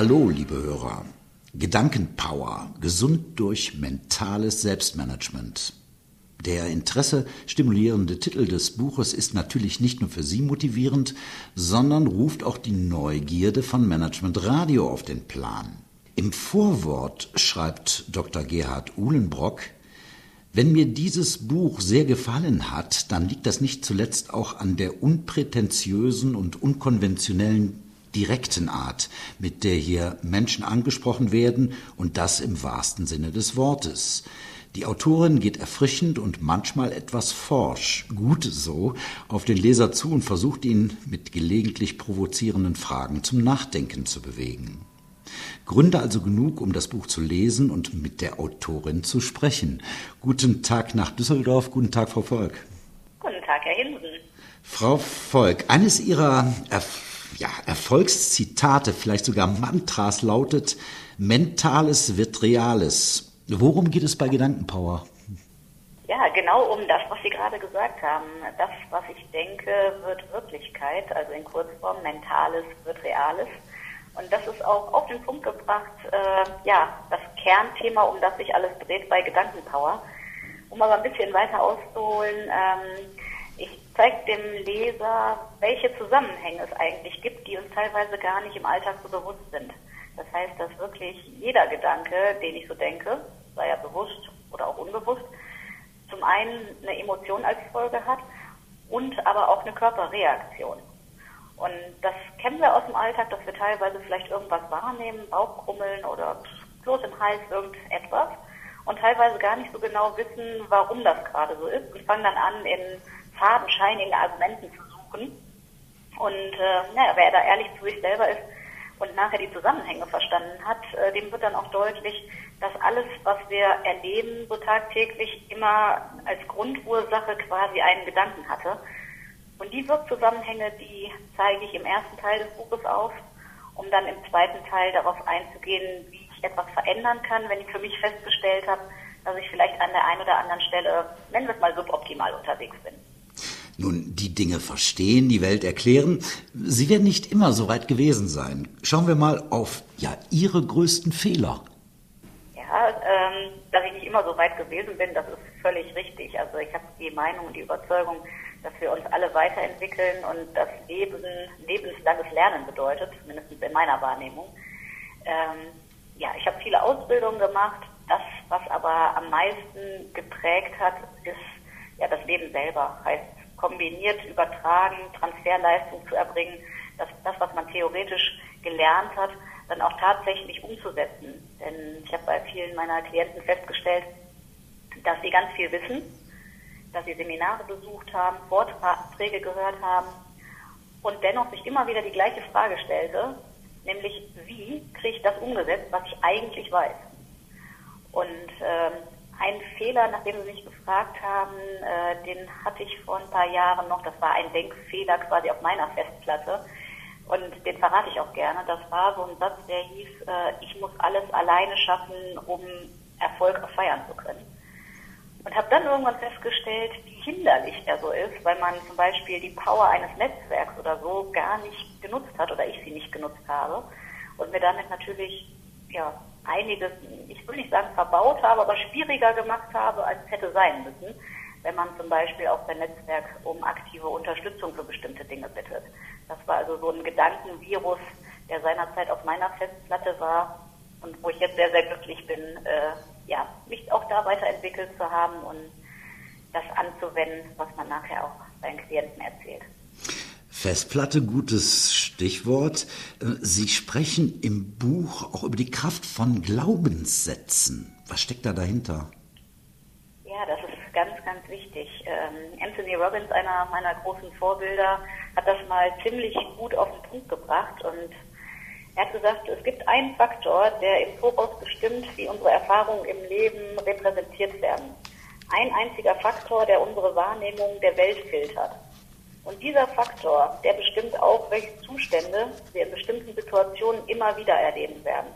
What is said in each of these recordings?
Hallo, liebe Hörer. Gedankenpower, gesund durch mentales Selbstmanagement. Der Interesse stimulierende Titel des Buches ist natürlich nicht nur für Sie motivierend, sondern ruft auch die Neugierde von Management Radio auf den Plan. Im Vorwort schreibt Dr. Gerhard Uhlenbrock, wenn mir dieses Buch sehr gefallen hat, dann liegt das nicht zuletzt auch an der unprätentiösen und unkonventionellen direkten Art, mit der hier Menschen angesprochen werden, und das im wahrsten Sinne des Wortes. Die Autorin geht erfrischend und manchmal etwas forsch, gut so, auf den Leser zu und versucht ihn mit gelegentlich provozierenden Fragen zum Nachdenken zu bewegen. Gründe also genug, um das Buch zu lesen und mit der Autorin zu sprechen. Guten Tag nach Düsseldorf, guten Tag, Frau Volk. Guten Tag, Herr Hinsen. Frau Volk, eines Ihrer Erf ja, Erfolgszitate, vielleicht sogar Mantras lautet, Mentales wird Reales. Worum geht es bei Gedankenpower? Ja, genau um das, was Sie gerade gesagt haben. Das, was ich denke, wird Wirklichkeit, also in Kurzform, Mentales wird Reales. Und das ist auch auf den Punkt gebracht, äh, ja, das Kernthema, um das sich alles dreht bei Gedankenpower. Um aber ein bisschen weiter auszuholen, ähm, ich zeige dem Leser, welche Zusammenhänge es eigentlich gibt, die uns teilweise gar nicht im Alltag so bewusst sind. Das heißt, dass wirklich jeder Gedanke, den ich so denke, sei er bewusst oder auch unbewusst, zum einen eine Emotion als Folge hat und aber auch eine Körperreaktion. Und das kennen wir aus dem Alltag, dass wir teilweise vielleicht irgendwas wahrnehmen, Bauchkrummeln oder bloß im Hals irgendetwas und teilweise gar nicht so genau wissen, warum das gerade so ist und fangen dann an, in fadenscheinigen Argumenten zu suchen. Und äh, naja, wer da ehrlich zu sich selber ist und nachher die Zusammenhänge verstanden hat, äh, dem wird dann auch deutlich, dass alles, was wir erleben so tagtäglich, immer als Grundursache quasi einen Gedanken hatte. Und die Wirkzusammenhänge, die zeige ich im ersten Teil des Buches auf, um dann im zweiten Teil darauf einzugehen, wie ich etwas verändern kann, wenn ich für mich festgestellt habe, dass ich vielleicht an der einen oder anderen Stelle, nennen wir es mal, suboptimal unterwegs bin. Nun, die Dinge verstehen, die Welt erklären, sie werden nicht immer so weit gewesen sein. Schauen wir mal auf, ja, Ihre größten Fehler. Ja, ähm, dass ich nicht immer so weit gewesen bin, das ist völlig richtig. Also ich habe die Meinung und die Überzeugung, dass wir uns alle weiterentwickeln und das Leben lebenslanges Lernen bedeutet, mindestens in meiner Wahrnehmung. Ähm, ja, ich habe viele Ausbildungen gemacht. Das, was aber am meisten geprägt hat, ist ja das Leben selber. Heißt kombiniert, übertragen, Transferleistung zu erbringen, dass das, was man theoretisch gelernt hat, dann auch tatsächlich umzusetzen. Denn ich habe bei vielen meiner Klienten festgestellt, dass sie ganz viel wissen, dass sie Seminare besucht haben, Vorträge gehört haben und dennoch sich immer wieder die gleiche Frage stellte, nämlich wie kriege ich das umgesetzt, was ich eigentlich weiß. Und ähm, ein Fehler, nach dem Sie mich gefragt haben, äh, den hatte ich vor ein paar Jahren noch, das war ein Denkfehler quasi auf meiner Festplatte und den verrate ich auch gerne. Das war so ein Satz, der hieß, äh, ich muss alles alleine schaffen, um Erfolg feiern zu können. Und habe dann irgendwann festgestellt, wie hinderlich er so ist, weil man zum Beispiel die Power eines Netzwerks oder so gar nicht genutzt hat oder ich sie nicht genutzt habe und mir damit natürlich ja, einiges, ich will nicht sagen verbaut habe, aber schwieriger gemacht habe, als es hätte sein müssen, wenn man zum Beispiel auch sein Netzwerk um aktive Unterstützung für bestimmte Dinge bittet. Das war also so ein Gedankenvirus, der seinerzeit auf meiner Festplatte war und wo ich jetzt sehr, sehr glücklich bin, äh, ja, mich auch da weiterentwickelt zu haben und das anzuwenden, was man nachher auch seinen Klienten erzählt. Festplatte, gutes Stichwort. Äh, Sie sprechen im Buch auch über die Kraft von Glaubenssätzen. Was steckt da dahinter? Ja, das ist ganz, ganz wichtig. Ähm, Anthony Robbins, einer meiner großen Vorbilder, hat das mal ziemlich gut auf den Punkt gebracht und er hat gesagt, es gibt einen Faktor, der im Voraus bestimmt, wie unsere Erfahrungen im Leben repräsentiert werden. Ein einziger Faktor, der unsere Wahrnehmung der Welt filtert. Und dieser Faktor, der bestimmt auch, welche Zustände wir in bestimmten Situationen immer wieder erleben werden.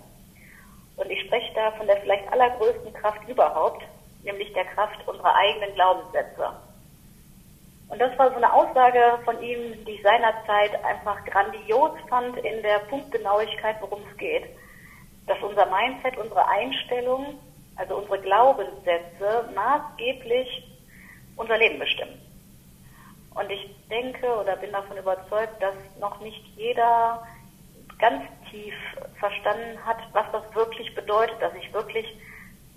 Und ich spreche da von der vielleicht allergrößten Kraft überhaupt, nämlich der Kraft unserer eigenen Glaubenssätze. Und das war so eine Aussage von ihm, die ich seinerzeit einfach grandios fand in der Punktgenauigkeit, worum es geht. Dass unser Mindset, unsere Einstellung, also unsere Glaubenssätze maßgeblich unser Leben bestimmen. Und ich denke oder bin davon überzeugt, dass noch nicht jeder ganz tief verstanden hat, was das wirklich bedeutet, dass ich wirklich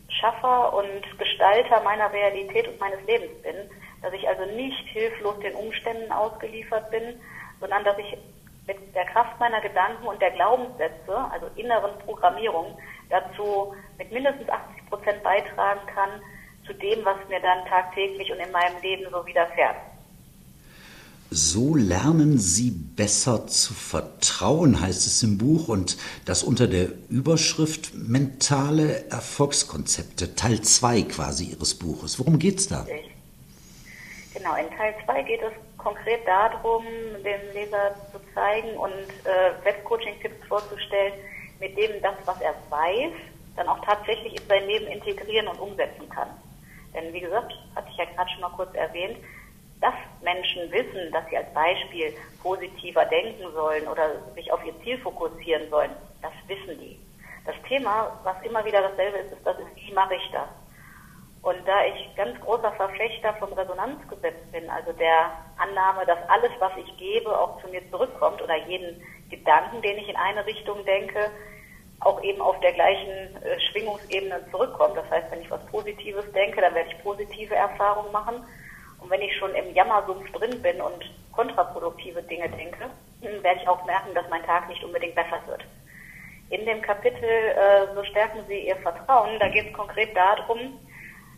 Schaffer und Gestalter meiner Realität und meines Lebens bin, dass ich also nicht hilflos den Umständen ausgeliefert bin, sondern dass ich mit der Kraft meiner Gedanken und der Glaubenssätze, also inneren Programmierung, dazu mit mindestens 80 Prozent beitragen kann zu dem, was mir dann tagtäglich und in meinem Leben so widerfährt. So lernen Sie besser zu vertrauen, heißt es im Buch, und das unter der Überschrift Mentale Erfolgskonzepte, Teil 2 quasi Ihres Buches. Worum geht es da? Genau, in Teil 2 geht es konkret darum, dem Leser zu zeigen und äh, Webcoaching-Tipps vorzustellen, mit dem das, was er weiß, dann auch tatsächlich in sein Leben integrieren und umsetzen kann. Denn wie gesagt, hatte ich ja gerade schon mal kurz erwähnt, dass Menschen wissen, dass sie als Beispiel positiver denken sollen oder sich auf ihr Ziel fokussieren sollen, das wissen die. Das Thema, was immer wieder dasselbe ist, ist, das ist, wie mache ich das? Und da ich ganz großer Verfechter vom Resonanzgesetz bin, also der Annahme, dass alles, was ich gebe, auch zu mir zurückkommt oder jeden Gedanken, den ich in eine Richtung denke, auch eben auf der gleichen äh, Schwingungsebene zurückkommt. Das heißt, wenn ich was Positives denke, dann werde ich positive Erfahrungen machen. Und wenn ich schon im Jammersumpf drin bin und kontraproduktive Dinge denke, werde ich auch merken, dass mein Tag nicht unbedingt besser wird. In dem Kapitel äh, So stärken Sie Ihr Vertrauen, da geht es konkret darum,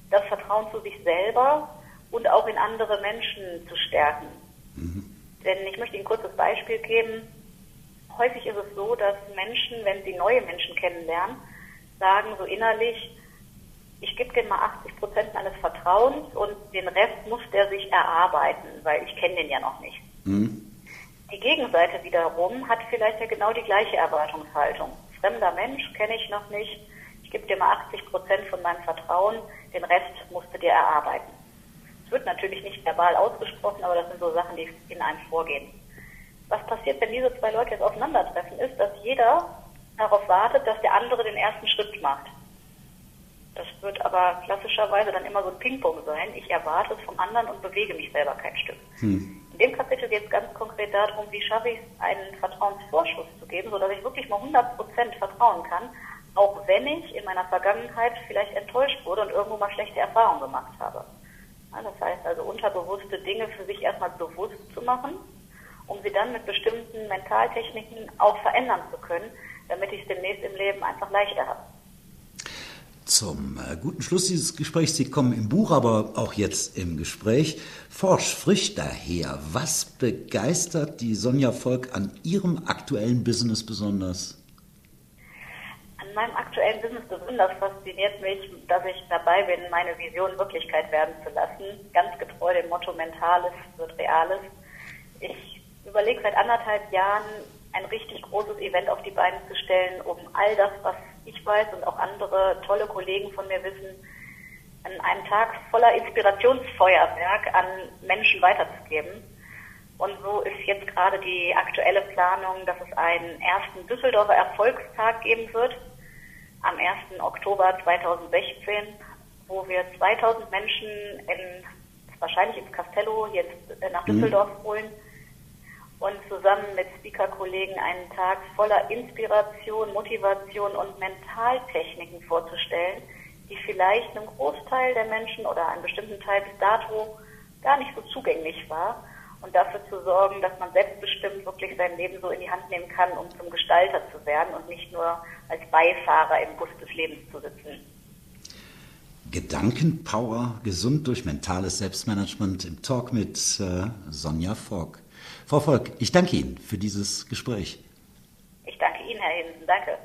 das Vertrauen zu sich selber und auch in andere Menschen zu stärken. Mhm. Denn ich möchte Ihnen ein kurzes Beispiel geben. Häufig ist es so, dass Menschen, wenn sie neue Menschen kennenlernen, sagen so innerlich, ich gebe dem mal 80 Prozent meines Vertrauens und den Rest muss der sich erarbeiten, weil ich kenne den ja noch nicht. Mhm. Die Gegenseite wiederum hat vielleicht ja genau die gleiche Erwartungshaltung. Fremder Mensch kenne ich noch nicht. Ich gebe dir mal 80 Prozent von meinem Vertrauen, den Rest musst du dir erarbeiten. Es wird natürlich nicht verbal ausgesprochen, aber das sind so Sachen, die in einem vorgehen. Was passiert, wenn diese zwei Leute jetzt aufeinandertreffen, ist, dass jeder darauf wartet, dass der andere den ersten Schritt macht. Das wird aber klassischerweise dann immer so ein Ping-Pong sein. Ich erwarte es vom anderen und bewege mich selber kein Stück. Hm. In dem Kapitel geht es ganz konkret darum, wie schaffe ich es, einen Vertrauensvorschuss zu geben, sodass ich wirklich mal 100% vertrauen kann, auch wenn ich in meiner Vergangenheit vielleicht enttäuscht wurde und irgendwo mal schlechte Erfahrungen gemacht habe. Ja, das heißt also, unterbewusste Dinge für sich erstmal bewusst zu machen, um sie dann mit bestimmten Mentaltechniken auch verändern zu können, damit ich es demnächst im Leben einfach leichter habe zum äh, guten Schluss dieses Gesprächs. Sie kommen im Buch, aber auch jetzt im Gespräch. Forsch frisch daher. Was begeistert die Sonja Volk an Ihrem aktuellen Business besonders? An meinem aktuellen Business besonders fasziniert mich, dass ich dabei bin, meine Vision Wirklichkeit werden zu lassen. Ganz getreu dem Motto Mentales wird Reales. Ich überlege seit anderthalb Jahren, ein richtig großes Event auf die Beine zu stellen, um all das, was ich weiß und auch andere tolle Kollegen von mir wissen, an einem Tag voller Inspirationsfeuerwerk an Menschen weiterzugeben. Und so ist jetzt gerade die aktuelle Planung, dass es einen ersten Düsseldorfer Erfolgstag geben wird, am 1. Oktober 2016, wo wir 2000 Menschen in, wahrscheinlich ins Castello jetzt nach mhm. Düsseldorf holen und zusammen mit Speaker-Kollegen einen Tag voller Inspiration, Motivation und Mentaltechniken vorzustellen, die vielleicht einem Großteil der Menschen oder einem bestimmten Teil bis dato gar nicht so zugänglich war und dafür zu sorgen, dass man selbstbestimmt wirklich sein Leben so in die Hand nehmen kann, um zum Gestalter zu werden und nicht nur als Beifahrer im Bus des Lebens zu sitzen. Gedankenpower, gesund durch mentales Selbstmanagement im Talk mit äh, Sonja Fogg. Frau Volk, ich danke Ihnen für dieses Gespräch. Ich danke Ihnen, Herr Hinsen. Danke.